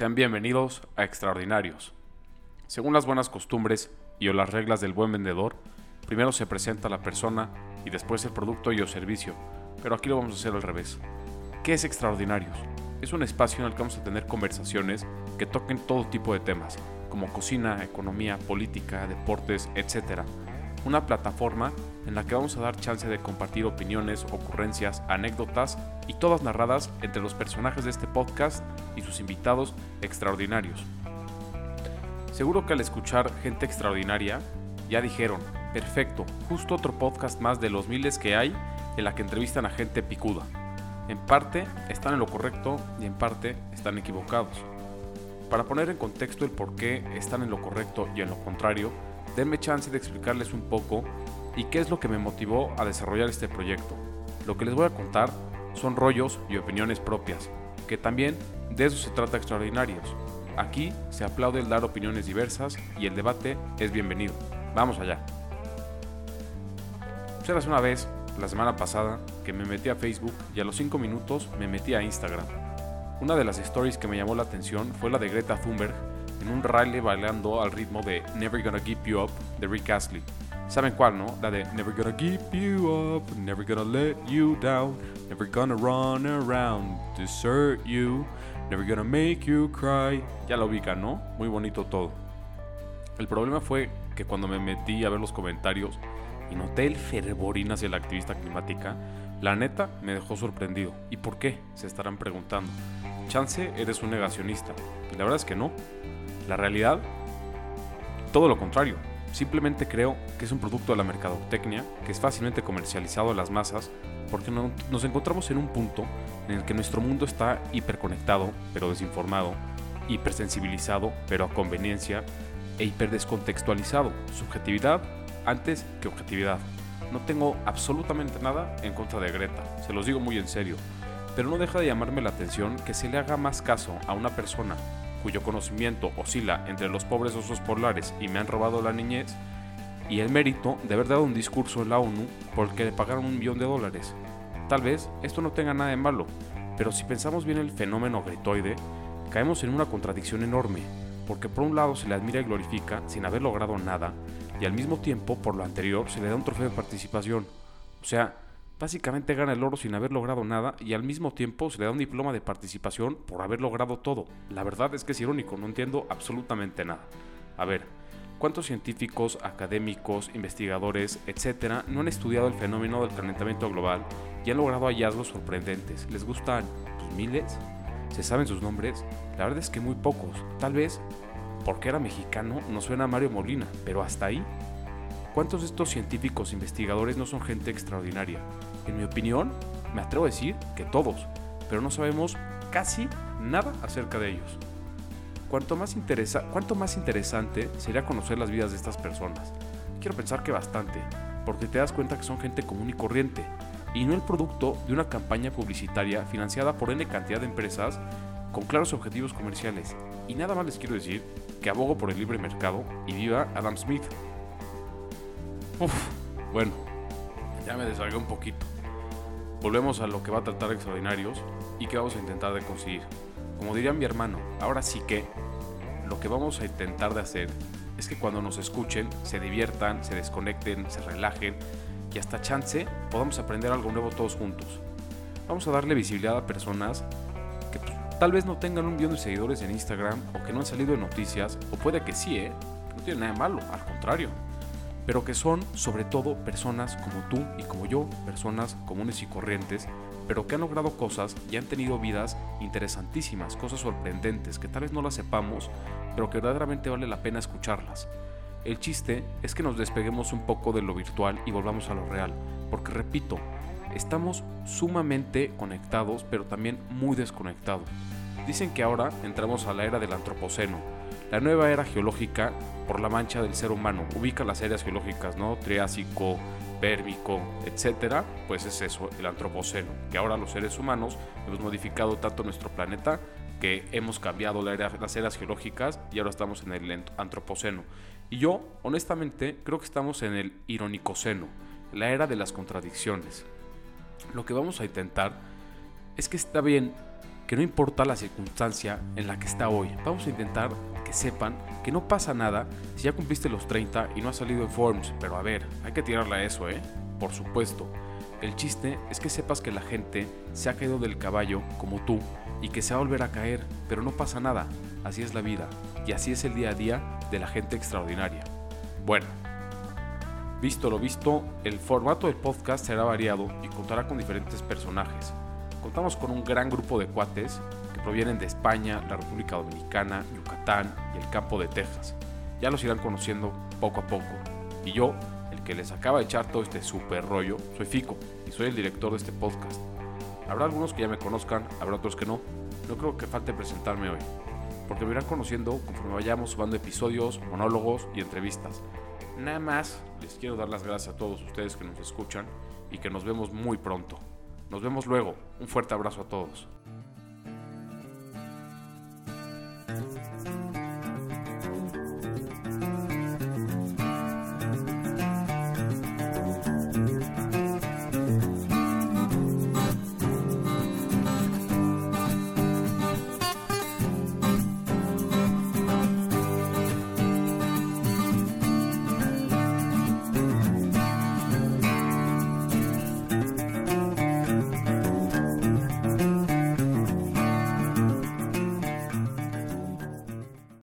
Sean bienvenidos a Extraordinarios. Según las buenas costumbres y o las reglas del buen vendedor, primero se presenta la persona y después el producto y o servicio, pero aquí lo vamos a hacer al revés. ¿Qué es Extraordinarios? Es un espacio en el que vamos a tener conversaciones que toquen todo tipo de temas, como cocina, economía, política, deportes, etc. Una plataforma en la que vamos a dar chance de compartir opiniones, ocurrencias, anécdotas y todas narradas entre los personajes de este podcast y sus invitados extraordinarios. Seguro que al escuchar gente extraordinaria ya dijeron, perfecto, justo otro podcast más de los miles que hay en la que entrevistan a gente picuda. En parte están en lo correcto y en parte están equivocados. Para poner en contexto el por qué están en lo correcto y en lo contrario, denme chance de explicarles un poco y qué es lo que me motivó a desarrollar este proyecto. Lo que les voy a contar son rollos y opiniones propias, que también de eso se trata extraordinarios. Aquí se aplaude el dar opiniones diversas y el debate es bienvenido. Vamos allá. Serás una vez, la semana pasada, que me metí a Facebook y a los 5 minutos me metí a Instagram. Una de las stories que me llamó la atención fue la de Greta Thunberg en un rally bailando al ritmo de Never Gonna Give You Up de Rick Astley. ¿Saben cuál, no? La de Never gonna give you up, never gonna let you down, never gonna run around, desert you, never gonna make you cry. Ya la ubican, ¿no? Muy bonito todo. El problema fue que cuando me metí a ver los comentarios y noté el fervorín hacia la activista climática, la neta me dejó sorprendido. ¿Y por qué? Se estarán preguntando. Chance, eres un negacionista. Y la verdad es que no. La realidad, todo lo contrario Simplemente creo que es un producto de la mercadotecnia que es fácilmente comercializado a las masas porque nos encontramos en un punto en el que nuestro mundo está hiperconectado pero desinformado, hipersensibilizado pero a conveniencia e hiperdescontextualizado. Subjetividad antes que objetividad. No tengo absolutamente nada en contra de Greta, se los digo muy en serio, pero no deja de llamarme la atención que se le haga más caso a una persona cuyo conocimiento oscila entre los pobres osos polares y me han robado la niñez, y el mérito de haber dado un discurso en la ONU por el que le pagaron un millón de dólares. Tal vez esto no tenga nada de malo, pero si pensamos bien el fenómeno gritoide, caemos en una contradicción enorme, porque por un lado se le admira y glorifica sin haber logrado nada, y al mismo tiempo, por lo anterior, se le da un trofeo de participación. O sea, Básicamente gana el oro sin haber logrado nada y al mismo tiempo se le da un diploma de participación por haber logrado todo. La verdad es que es irónico, no entiendo absolutamente nada. A ver, ¿cuántos científicos, académicos, investigadores, etcétera, no han estudiado el fenómeno del calentamiento global y han logrado hallazgos sorprendentes? ¿Les gustan pues, miles? ¿Se saben sus nombres? La verdad es que muy pocos. Tal vez porque era mexicano no suena a Mario Molina, pero hasta ahí. ¿Cuántos de estos científicos investigadores no son gente extraordinaria? En mi opinión, me atrevo a decir que todos, pero no sabemos casi nada acerca de ellos. Cuanto más, interesa, cuanto más interesante sería conocer las vidas de estas personas. Quiero pensar que bastante, porque te das cuenta que son gente común y corriente, y no el producto de una campaña publicitaria financiada por N cantidad de empresas con claros objetivos comerciales. Y nada más les quiero decir que abogo por el libre mercado y viva Adam Smith. Uf, bueno, ya me desargué un poquito. Volvemos a lo que va a tratar Extraordinarios y que vamos a intentar de conseguir. Como diría mi hermano, ahora sí que lo que vamos a intentar de hacer es que cuando nos escuchen se diviertan, se desconecten, se relajen y hasta chance podamos aprender algo nuevo todos juntos. Vamos a darle visibilidad a personas que pues, tal vez no tengan un millón de seguidores en Instagram o que no han salido en noticias, o puede que sí, ¿eh? No tiene nada de malo, al contrario pero que son sobre todo personas como tú y como yo, personas comunes y corrientes, pero que han logrado cosas y han tenido vidas interesantísimas, cosas sorprendentes, que tal vez no las sepamos, pero que verdaderamente vale la pena escucharlas. El chiste es que nos despeguemos un poco de lo virtual y volvamos a lo real, porque repito, estamos sumamente conectados, pero también muy desconectados. Dicen que ahora entramos a la era del Antropoceno, la nueva era geológica por la mancha del ser humano. Ubica las eras geológicas, ¿no? Triásico, pérmico, etcétera, pues es eso, el antropoceno, que ahora los seres humanos hemos modificado tanto nuestro planeta que hemos cambiado las eras geológicas y ahora estamos en el antropoceno. Y yo, honestamente, creo que estamos en el ironicoceno, la era de las contradicciones. Lo que vamos a intentar es que está bien que no importa la circunstancia en la que está hoy, vamos a intentar sepan que no pasa nada si ya cumpliste los 30 y no has salido en Forms, pero a ver, hay que tirarle a eso, ¿eh? Por supuesto. El chiste es que sepas que la gente se ha caído del caballo como tú y que se va a volver a caer, pero no pasa nada, así es la vida y así es el día a día de la gente extraordinaria. Bueno, visto lo visto, el formato del podcast será variado y contará con diferentes personajes contamos con un gran grupo de cuates que provienen de España, la República Dominicana, Yucatán y el campo de Texas. Ya los irán conociendo poco a poco. Y yo, el que les acaba de echar todo este super rollo, soy Fico y soy el director de este podcast. Habrá algunos que ya me conozcan, habrá otros que no. No creo que falte presentarme hoy, porque me irán conociendo conforme vayamos subando episodios, monólogos y entrevistas. Nada más les quiero dar las gracias a todos ustedes que nos escuchan y que nos vemos muy pronto. Nos vemos luego. Un fuerte abrazo a todos.